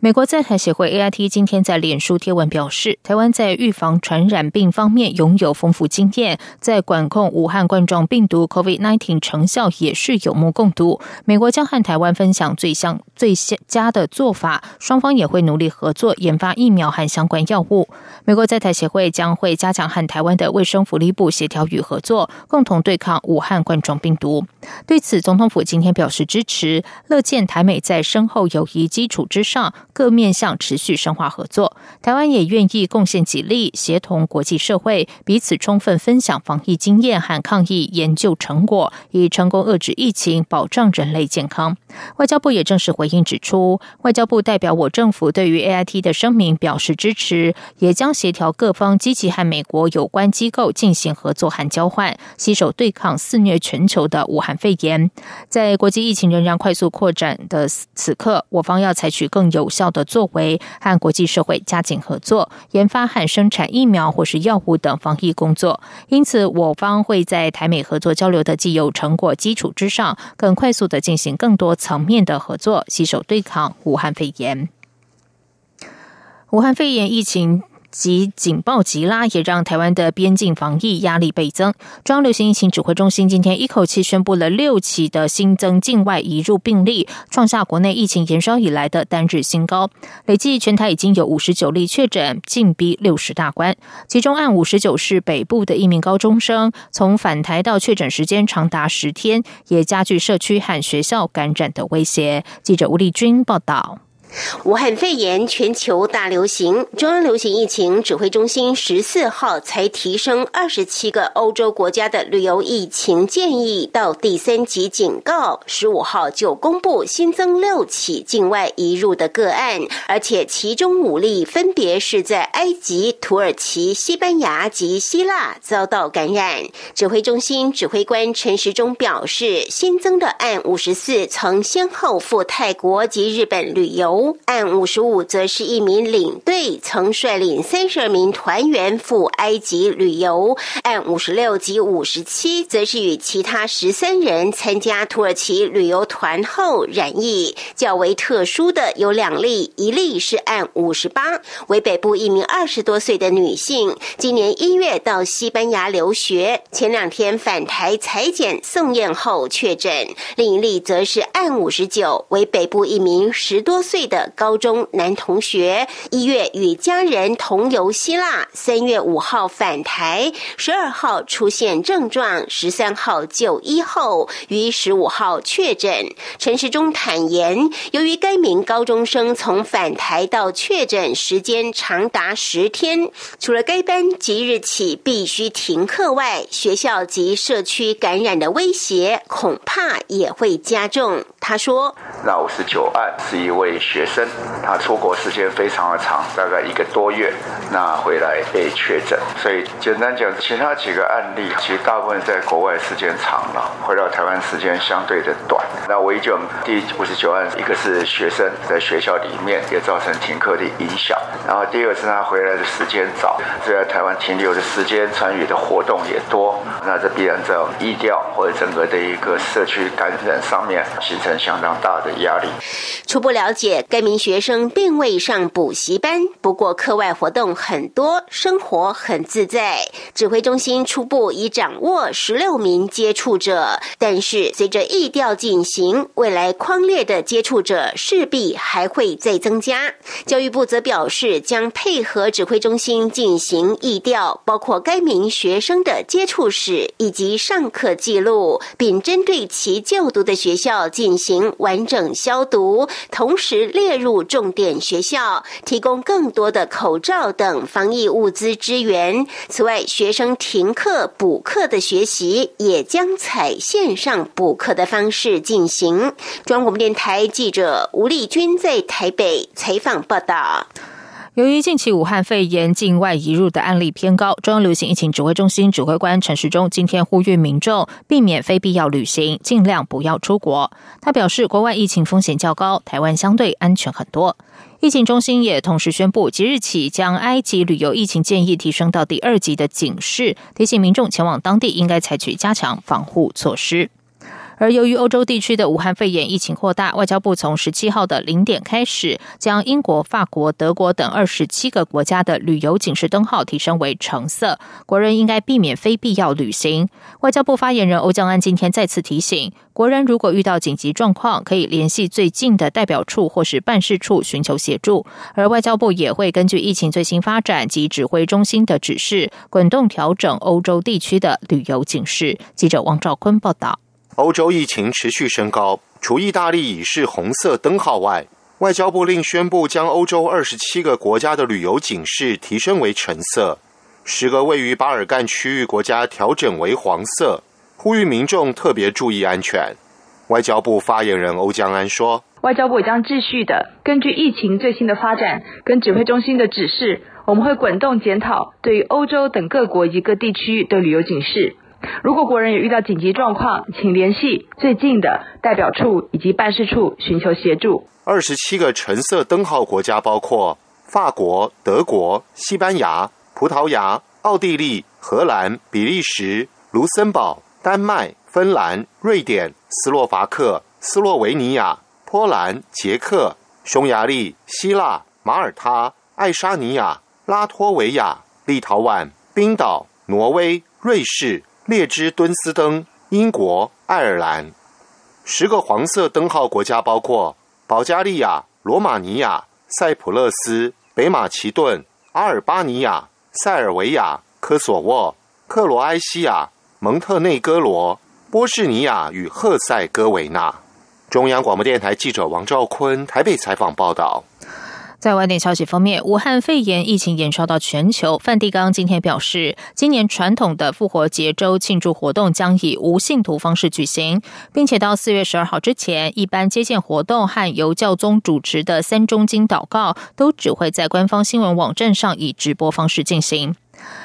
美国在台协会 AIT 今天在脸书贴文表示，台湾在预防传染病方面拥有丰富经验，在管控武汉冠状病毒 COVID-19 成效也是有目共睹。美国将和台湾分享最相最佳的做法，双方也会努力合作研发疫苗和相关药物。美国在台协会将会加强和台湾的卫生福利部协调与合作，共同对抗武汉冠状病毒。对此，总统府今天表示支持，乐见台美在深厚友谊基础之上。各面向持续深化合作，台湾也愿意贡献己力，协同国际社会彼此充分分享防疫经验和抗疫研究成果，以成功遏制疫情，保障人类健康。外交部也正式回应指出，外交部代表我政府对于 A I T 的声明表示支持，也将协调各方积极和美国有关机构进行合作和交换，携手对抗肆虐全球的武汉肺炎。在国际疫情仍然快速扩展的此刻，我方要采取更有效。的作为和国际社会加紧合作，研发和生产疫苗或是药物等防疫工作。因此，我方会在台美合作交流的既有成果基础之上，更快速的进行更多层面的合作，携手对抗武汉肺炎。武汉肺炎疫情。及警报急拉，也让台湾的边境防疫压力倍增。中央流行疫情指挥中心今天一口气宣布了六起的新增境外移入病例，创下国内疫情延烧以来的单日新高。累计全台已经有五十九例确诊，近逼六十大关。其中按五十九是北部的一名高中生，从返台到确诊时间长达十天，也加剧社区和学校感染的威胁。记者吴丽君报道。武汉肺炎全球大流行，中央流行疫情指挥中心十四号才提升二十七个欧洲国家的旅游疫情建议到第三级警告，十五号就公布新增六起境外移入的个案，而且其中五例分别是在埃及、土耳其、西班牙及希腊遭到感染。指挥中心指挥官陈时中表示，新增的案五十四曾先后赴泰国及日本旅游。按五十五则是一名领队曾率领三十二名团员赴埃及旅游，按五十六及五十七则是与其他十三人参加土耳其旅游团后染疫。较为特殊的有两例，一例是按五十八，为北部一名二十多岁的女性，今年一月到西班牙留学，前两天返台裁剪送验后确诊。另一例则是按五十九，为北部一名十多岁。的高中男同学一月与家人同游希腊，三月五号返台，十二号出现症状，十三号就医后于十五号确诊。陈时中坦言，由于该名高中生从返台到确诊时间长达十天，除了该班即日起必须停课外，学校及社区感染的威胁恐怕也会加重。他说：“那五十九案是一位学生，他出国时间非常的长，大概一个多月，那回来被确诊。所以简单讲，其他几个案例其实大部分在国外时间长了，回到台湾时间相对的短。那唯一就第五十九案，一个是学生在学校里面也造成停课的影响，然后第二个是他回来的时间早，在台湾停留的时间、参与的活动也多，那这必然在疫调或者整个的一个社区感染上面形成。相当大的压力。初步了解，该名学生并未上补习班，不过课外活动很多，生活很自在。指挥中心初步已掌握十六名接触者，但是随着疫调进行，未来框列的接触者势必还会再增加。教育部则表示，将配合指挥中心进行疫调，包括该名学生的接触史以及上课记录，并针对其就读的学校进。行完整消毒，同时列入重点学校，提供更多的口罩等防疫物资支援。此外，学生停课补课的学习也将采线上补课的方式进行。中央广播电台记者吴丽君在台北采访报道。由于近期武汉肺炎境外移入的案例偏高，中央流行疫情指挥中心指挥官陈时中今天呼吁民众避免非必要旅行，尽量不要出国。他表示，国外疫情风险较高，台湾相对安全很多。疫情中心也同时宣布，即日起将埃及旅游疫情建议提升到第二级的警示，提醒民众前往当地应该采取加强防护措施。而由于欧洲地区的武汉肺炎疫情扩大，外交部从十七号的零点开始，将英国、法国、德国等二十七个国家的旅游警示灯号提升为橙色，国人应该避免非必要旅行。外交部发言人欧江安今天再次提醒，国人如果遇到紧急状况，可以联系最近的代表处或是办事处寻求协助。而外交部也会根据疫情最新发展及指挥中心的指示，滚动调整欧洲地区的旅游警示。记者王兆坤报道。欧洲疫情持续升高，除意大利已是红色灯号外，外交部另宣布将欧洲二十七个国家的旅游警示提升为橙色，十个位于巴尔干区域国家调整为黄色，呼吁民众特别注意安全。外交部发言人欧江安说：“外交部将继续的根据疫情最新的发展跟指挥中心的指示，我们会滚动检讨对于欧洲等各国一个地区的旅游警示。”如果国人有遇到紧急状况，请联系最近的代表处以及办事处寻求协助。二十七个橙色灯号国家包括法国、德国、西班牙、葡萄牙、奥地利、荷兰、比利时、卢森堡、丹麦、芬兰、瑞典、斯洛伐克、斯洛维尼亚、波兰、捷克、匈牙利、希腊、马耳他、爱沙尼亚、拉脱维亚、立陶宛、冰岛、挪威、瑞士。列支敦斯登、英国、爱尔兰，十个黄色灯号国家包括保加利亚、罗马尼亚、塞浦路斯、北马其顿、阿尔巴尼亚、塞尔维亚、科索沃、克罗埃西亚、蒙特内哥罗、波士尼亚与赫塞哥维那。中央广播电台记者王兆坤台北采访报道。在外电消息方面，武汉肺炎疫情延烧到全球。梵蒂冈今天表示，今年传统的复活节周庆祝活动将以无信徒方式举行，并且到四月十二号之前，一般接见活动和由教宗主持的三中经祷告都只会在官方新闻网站上以直播方式进行。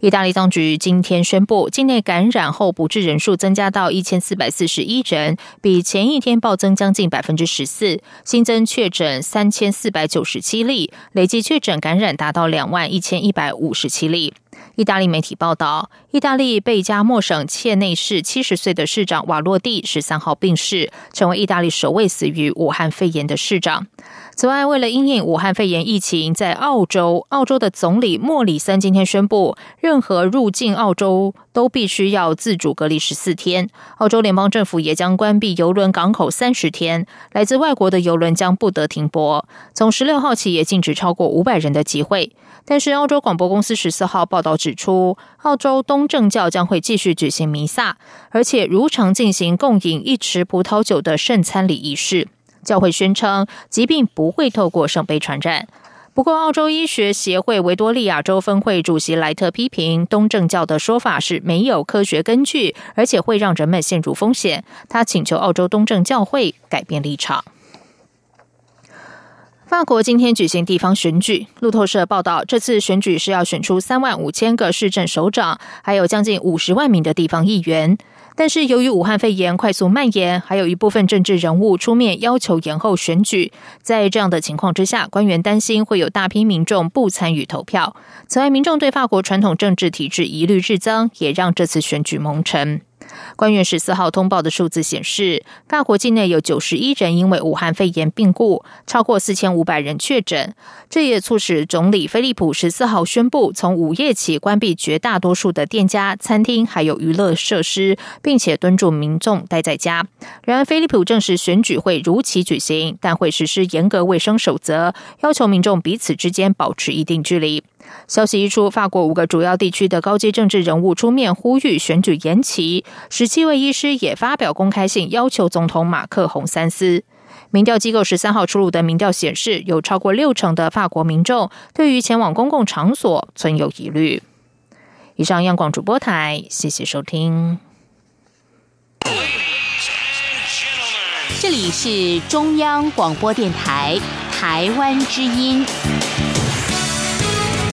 意大利当局今天宣布，境内感染后不治人数增加到一千四百四十一人，比前一天暴增将近百分之十四。新增确诊三千四百九十七例，累计确诊感染达到两万一千一百五十七例。意大利媒体报道，意大利贝加莫省切内市七十岁的市长瓦洛蒂十三号病逝，成为意大利首位死于武汉肺炎的市长。此外，为了因应武汉肺炎疫情，在澳洲，澳洲的总理莫里森今天宣布，任何入境澳洲都必须要自主隔离十四天。澳洲联邦政府也将关闭邮轮港口三十天，来自外国的邮轮将不得停泊。从十六号起，也禁止超过五百人的集会。但是，澳洲广播公司十四号报道指出，澳洲东正教将会继续举行弥撒，而且如常进行共饮一池葡萄酒的圣餐礼仪式。教会宣称，疾病不会透过圣杯传染。不过，澳洲医学协会维多利亚州分会主席莱特批评东正教的说法是没有科学根据，而且会让人们陷入风险。他请求澳洲东正教会改变立场。法国今天举行地方选举，路透社报道，这次选举是要选出三万五千个市政首长，还有将近五十万名的地方议员。但是，由于武汉肺炎快速蔓延，还有一部分政治人物出面要求延后选举。在这样的情况之下，官员担心会有大批民众不参与投票。此外，民众对法国传统政治体制疑虑日增，也让这次选举蒙尘。官员十四号通报的数字显示，法国境内有九十一人因为武汉肺炎病故，超过四千五百人确诊。这也促使总理菲利普十四号宣布，从午夜起关闭绝大多数的店家、餐厅还有娱乐设施，并且敦促民众待在家。然而，菲利普证实选举会如期举行，但会实施严格卫生守则，要求民众彼此之间保持一定距离。消息一出，法国五个主要地区的高级政治人物出面呼吁选举延期。十七位医师也发表公开信，要求总统马克宏三思。民调机构十三号出炉的民调显示，有超过六成的法国民众对于前往公共场所存有疑虑。以上，央广主播台，谢谢收听。这里是中央广播电台台湾之音。